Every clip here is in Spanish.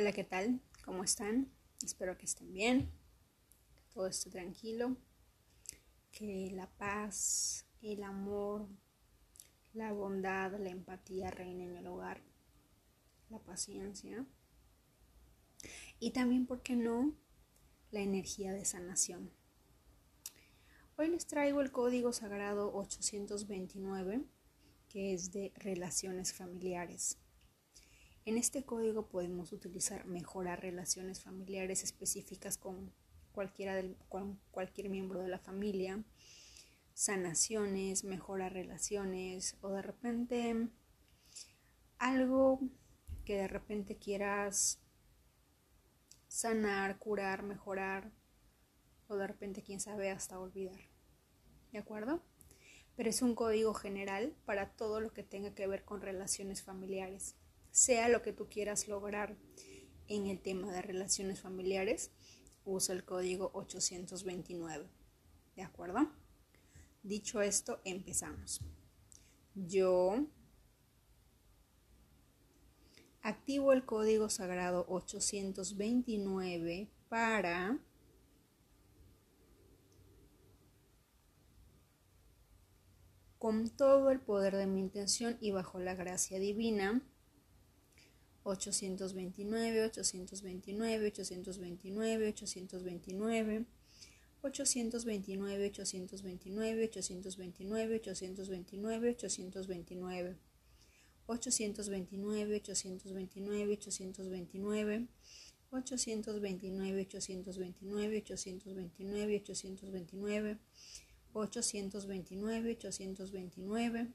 Hola, ¿qué tal? ¿Cómo están? Espero que estén bien, que todo esté tranquilo, que la paz, el amor, la bondad, la empatía reinen en el hogar, la paciencia y también, ¿por qué no?, la energía de sanación. Hoy les traigo el código sagrado 829, que es de relaciones familiares. En este código podemos utilizar mejorar relaciones familiares específicas con, cualquiera cualquier miembro de la familia, sanaciones, mejorar relaciones o de repente algo que de repente quieras sanar, curar, mejorar o de repente quién sabe hasta olvidar. ¿De acuerdo? Pero es un código general para todo lo que tenga que ver con relaciones familiares sea lo que tú quieras lograr en el tema de relaciones familiares, usa el código 829. ¿De acuerdo? Dicho esto, empezamos. Yo activo el código sagrado 829 para con todo el poder de mi intención y bajo la gracia divina 829, 829, 829, 829, 829, 829, 829, 829, 829, 829, 829, 829, 829, 829, 829, 829, 829, 829,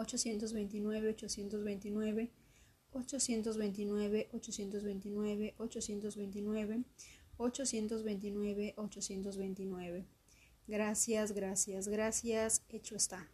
829, 829, 829, 829, 829, 829, 829, 829. Gracias, gracias, gracias. Hecho está.